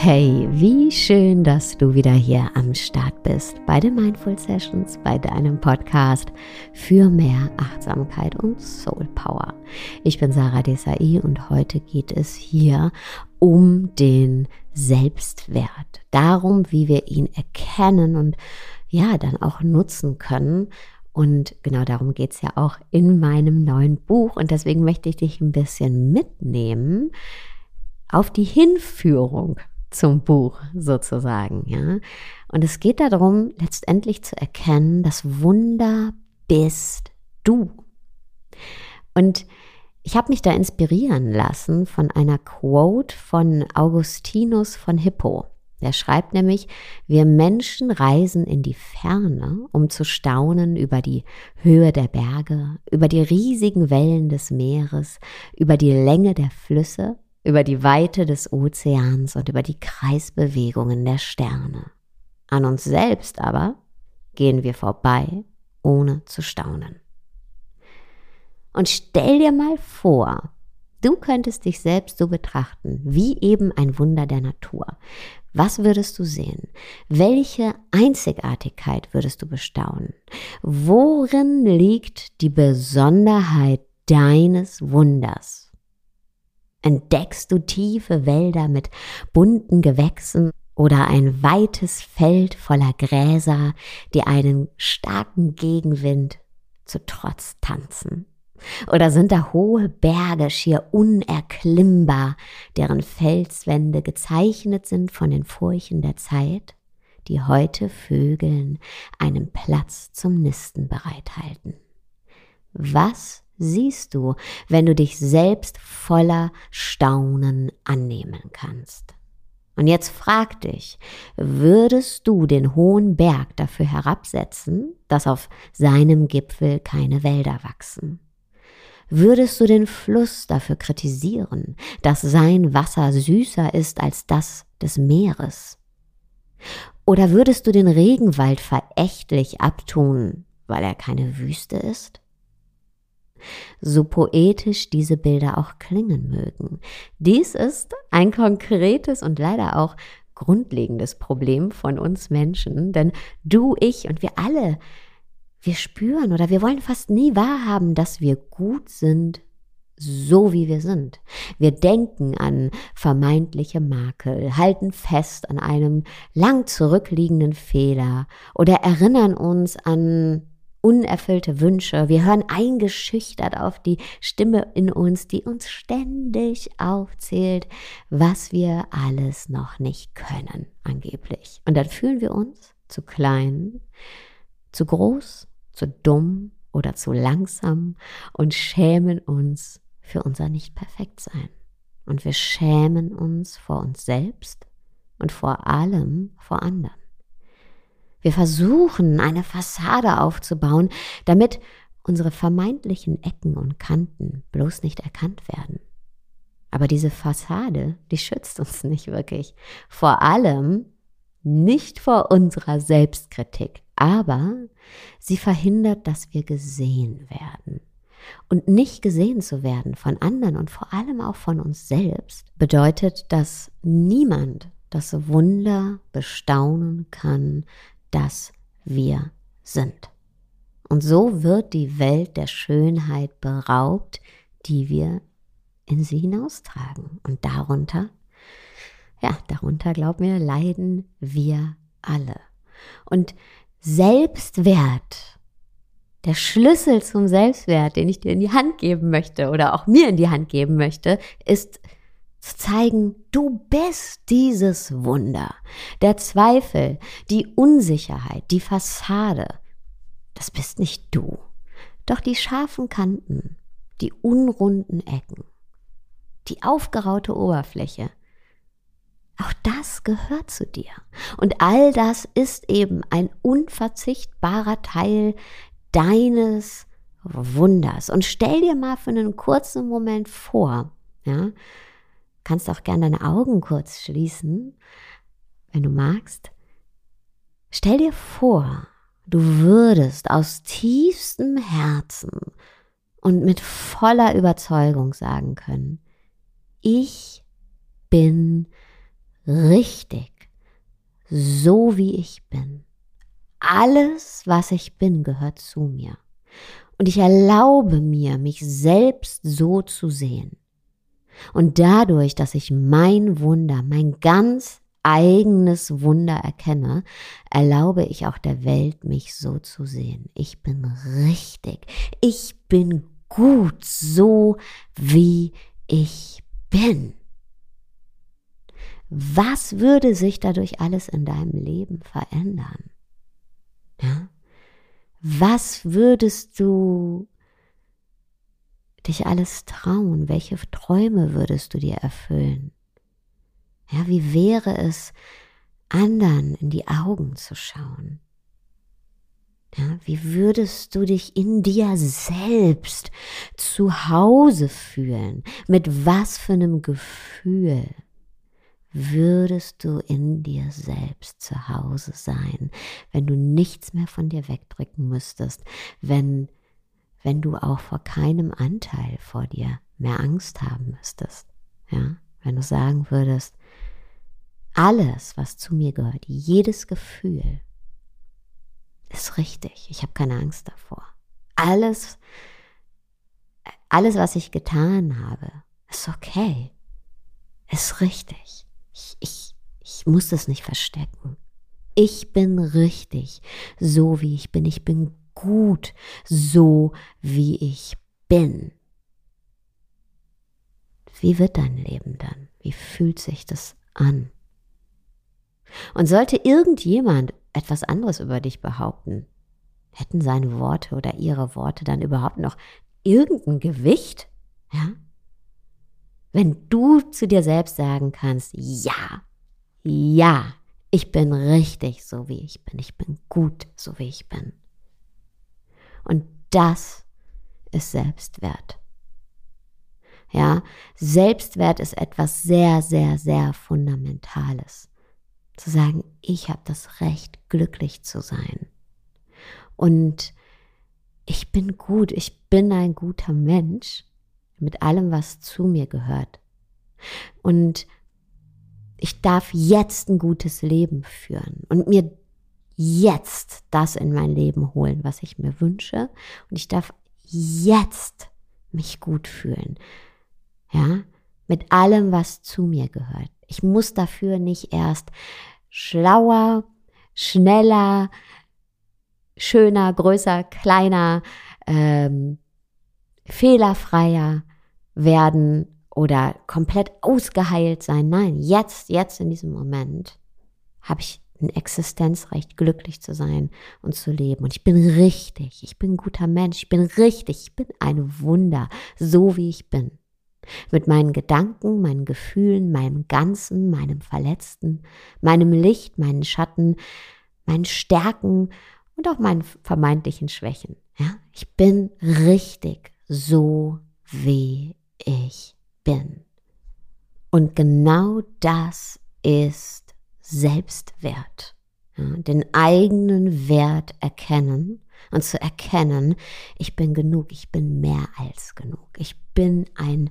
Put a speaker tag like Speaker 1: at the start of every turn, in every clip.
Speaker 1: Hey, wie schön, dass du wieder hier am Start bist bei den Mindful Sessions, bei deinem Podcast für mehr Achtsamkeit und Soul Power. Ich bin Sarah Desai und heute geht es hier um den Selbstwert, darum, wie wir ihn erkennen und ja, dann auch nutzen können. Und genau darum geht es ja auch in meinem neuen Buch. Und deswegen möchte ich dich ein bisschen mitnehmen auf die Hinführung zum Buch sozusagen, ja. Und es geht darum, letztendlich zu erkennen, das Wunder bist du. Und ich habe mich da inspirieren lassen von einer Quote von Augustinus von Hippo. Der schreibt nämlich, wir Menschen reisen in die Ferne, um zu staunen über die Höhe der Berge, über die riesigen Wellen des Meeres, über die Länge der Flüsse über die Weite des Ozeans und über die Kreisbewegungen der Sterne. An uns selbst aber gehen wir vorbei, ohne zu staunen. Und stell dir mal vor, du könntest dich selbst so betrachten, wie eben ein Wunder der Natur. Was würdest du sehen? Welche Einzigartigkeit würdest du bestaunen? Worin liegt die Besonderheit deines Wunders? Entdeckst du tiefe Wälder mit bunten Gewächsen oder ein weites Feld voller Gräser, die einen starken Gegenwind zu Trotz tanzen? Oder sind da hohe Berge schier unerklimmbar, deren Felswände gezeichnet sind von den Furchen der Zeit, die heute Vögeln einen Platz zum Nisten bereithalten? Was siehst du, wenn du dich selbst voller Staunen annehmen kannst. Und jetzt frag dich, würdest du den hohen Berg dafür herabsetzen, dass auf seinem Gipfel keine Wälder wachsen? Würdest du den Fluss dafür kritisieren, dass sein Wasser süßer ist als das des Meeres? Oder würdest du den Regenwald verächtlich abtun, weil er keine Wüste ist? So poetisch diese Bilder auch klingen mögen. Dies ist ein konkretes und leider auch grundlegendes Problem von uns Menschen, denn du, ich und wir alle, wir spüren oder wir wollen fast nie wahrhaben, dass wir gut sind, so wie wir sind. Wir denken an vermeintliche Makel, halten fest an einem lang zurückliegenden Fehler oder erinnern uns an unerfüllte Wünsche. Wir hören eingeschüchtert auf die Stimme in uns, die uns ständig aufzählt, was wir alles noch nicht können, angeblich. Und dann fühlen wir uns zu klein, zu groß, zu dumm oder zu langsam und schämen uns für unser Nicht-Perfekt-Sein. Und wir schämen uns vor uns selbst und vor allem vor anderen. Wir versuchen, eine Fassade aufzubauen, damit unsere vermeintlichen Ecken und Kanten bloß nicht erkannt werden. Aber diese Fassade, die schützt uns nicht wirklich. Vor allem nicht vor unserer Selbstkritik, aber sie verhindert, dass wir gesehen werden. Und nicht gesehen zu werden von anderen und vor allem auch von uns selbst bedeutet, dass niemand das Wunder bestaunen kann, dass wir sind. Und so wird die Welt der Schönheit beraubt, die wir in sie hinaustragen. Und darunter, ja, darunter, glaub mir, leiden wir alle. Und Selbstwert, der Schlüssel zum Selbstwert, den ich dir in die Hand geben möchte oder auch mir in die Hand geben möchte, ist zu zeigen, du bist dieses Wunder. Der Zweifel, die Unsicherheit, die Fassade, das bist nicht du. Doch die scharfen Kanten, die unrunden Ecken, die aufgeraute Oberfläche, auch das gehört zu dir. Und all das ist eben ein unverzichtbarer Teil deines Wunders. Und stell dir mal für einen kurzen Moment vor, ja, kannst auch gerne deine Augen kurz schließen, wenn du magst. Stell dir vor, du würdest aus tiefstem Herzen und mit voller Überzeugung sagen können, ich bin richtig, so wie ich bin. Alles, was ich bin, gehört zu mir. Und ich erlaube mir, mich selbst so zu sehen. Und dadurch, dass ich mein Wunder, mein ganz eigenes Wunder erkenne, erlaube ich auch der Welt, mich so zu sehen. Ich bin richtig. Ich bin gut, so wie ich bin. Was würde sich dadurch alles in deinem Leben verändern? Ja? Was würdest du dich alles trauen? Welche Träume würdest du dir erfüllen? Ja, wie wäre es, anderen in die Augen zu schauen? Ja, wie würdest du dich in dir selbst zu Hause fühlen? Mit was für einem Gefühl würdest du in dir selbst zu Hause sein, wenn du nichts mehr von dir wegdrücken müsstest, wenn, wenn du auch vor keinem Anteil vor dir mehr Angst haben müsstest? Ja, wenn du sagen würdest, alles, was zu mir gehört, jedes Gefühl, ist richtig. Ich habe keine Angst davor. Alles, alles, was ich getan habe, ist okay. Ist richtig. Ich, ich, ich muss das nicht verstecken. Ich bin richtig, so wie ich bin. Ich bin gut, so wie ich bin. Wie wird dein Leben dann? Wie fühlt sich das an? Und sollte irgendjemand etwas anderes über dich behaupten, hätten seine Worte oder ihre Worte dann überhaupt noch irgendein Gewicht? Ja? Wenn du zu dir selbst sagen kannst, ja, ja, ich bin richtig so wie ich bin, ich bin gut so wie ich bin. Und das ist Selbstwert. Ja, Selbstwert ist etwas sehr, sehr, sehr Fundamentales zu sagen, ich habe das Recht, glücklich zu sein. Und ich bin gut, ich bin ein guter Mensch mit allem, was zu mir gehört. Und ich darf jetzt ein gutes Leben führen und mir jetzt das in mein Leben holen, was ich mir wünsche. Und ich darf jetzt mich gut fühlen. Ja, mit allem, was zu mir gehört. Ich muss dafür nicht erst schlauer, schneller, schöner, größer, kleiner, ähm, fehlerfreier werden oder komplett ausgeheilt sein. Nein, jetzt, jetzt in diesem Moment habe ich ein Existenzrecht, glücklich zu sein und zu leben. Und ich bin richtig, ich bin ein guter Mensch, ich bin richtig, ich bin ein Wunder, so wie ich bin. Mit meinen Gedanken, meinen Gefühlen, meinem Ganzen, meinem Verletzten, meinem Licht, meinen Schatten, meinen Stärken und auch meinen vermeintlichen Schwächen. Ja, ich bin richtig so, wie ich bin. Und genau das ist Selbstwert. Ja, den eigenen Wert erkennen und zu erkennen, ich bin genug, ich bin mehr als genug, ich bin ein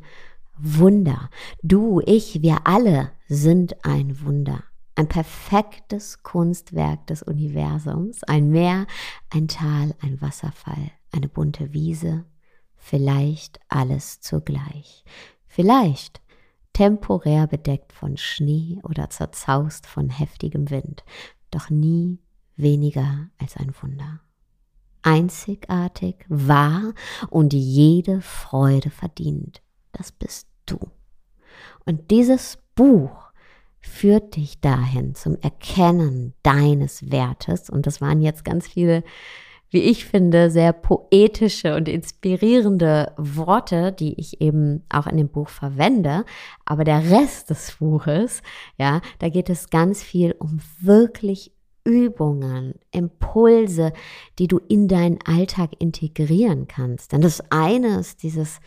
Speaker 1: Wunder. Du, ich, wir alle sind ein Wunder. Ein perfektes Kunstwerk des Universums. Ein Meer, ein Tal, ein Wasserfall, eine bunte Wiese. Vielleicht alles zugleich. Vielleicht temporär bedeckt von Schnee oder zerzaust von heftigem Wind. Doch nie weniger als ein Wunder einzigartig, wahr und jede Freude verdient. Das bist du. Und dieses Buch führt dich dahin zum Erkennen deines Wertes. Und das waren jetzt ganz viele, wie ich finde, sehr poetische und inspirierende Worte, die ich eben auch in dem Buch verwende. Aber der Rest des Buches, ja, da geht es ganz viel um wirklich Übungen, Impulse, die du in deinen Alltag integrieren kannst. Denn das eine ist dieses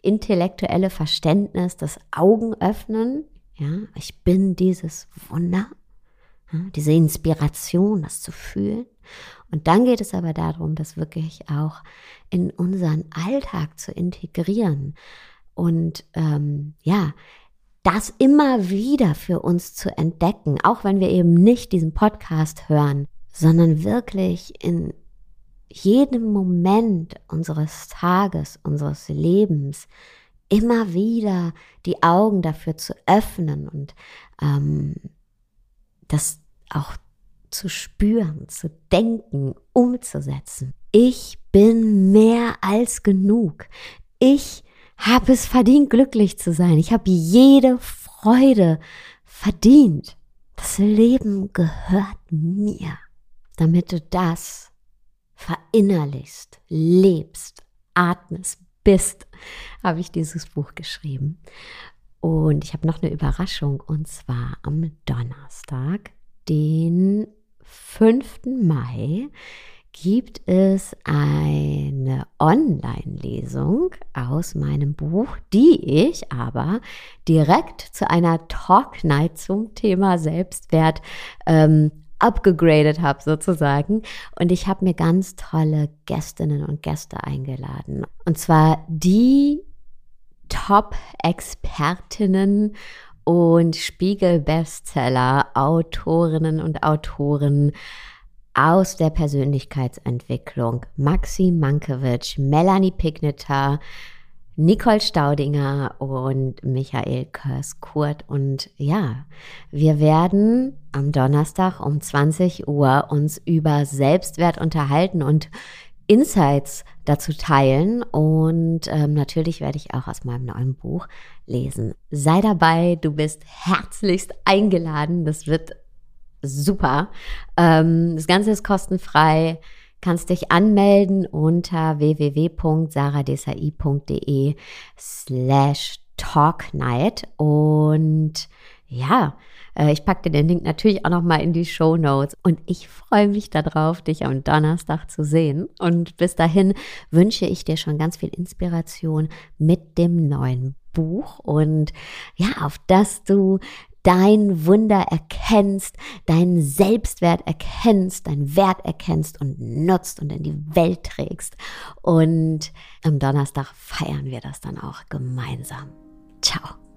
Speaker 1: intellektuelle Verständnis, das Augenöffnen. Ja, ich bin dieses Wunder, diese Inspiration, das zu fühlen. Und dann geht es aber darum, das wirklich auch in unseren Alltag zu integrieren und ähm, ja, das immer wieder für uns zu entdecken, auch wenn wir eben nicht diesen Podcast hören, sondern wirklich in jedem Moment unseres Tages, unseres Lebens immer wieder die Augen dafür zu öffnen und ähm, das auch zu spüren, zu denken, umzusetzen. Ich bin mehr als genug. Ich habe es verdient, glücklich zu sein. Ich habe jede Freude verdient. Das Leben gehört mir, damit du das verinnerlichst, lebst, atmest, bist, habe ich dieses Buch geschrieben. Und ich habe noch eine Überraschung und zwar am Donnerstag, den 5. Mai, gibt es eine Online-Lesung aus meinem Buch, die ich aber direkt zu einer Talk Night zum Thema Selbstwert ähm, abgegradet habe sozusagen. Und ich habe mir ganz tolle Gästinnen und Gäste eingeladen. Und zwar die Top-Expertinnen und Spiegel-Bestseller, Autorinnen und Autoren aus der Persönlichkeitsentwicklung. Maxi Mankiewicz, Melanie Pigneter, Nicole Staudinger und Michael Körs-Kurt. Und ja, wir werden am Donnerstag um 20 Uhr uns über Selbstwert unterhalten und Insights dazu teilen. Und ähm, natürlich werde ich auch aus meinem neuen Buch lesen. Sei dabei, du bist herzlichst eingeladen. Das wird super. Ähm, das Ganze ist kostenfrei. Kannst dich anmelden unter www.saradesai.de slash talknight und ja, äh, ich packe dir den Link natürlich auch nochmal in die Show Notes und ich freue mich darauf, dich am Donnerstag zu sehen. Und bis dahin wünsche ich dir schon ganz viel Inspiration mit dem neuen Buch und ja, auf dass du dein Wunder erkennst, deinen Selbstwert erkennst, deinen Wert erkennst und nutzt und in die Welt trägst. Und am Donnerstag feiern wir das dann auch gemeinsam. Ciao.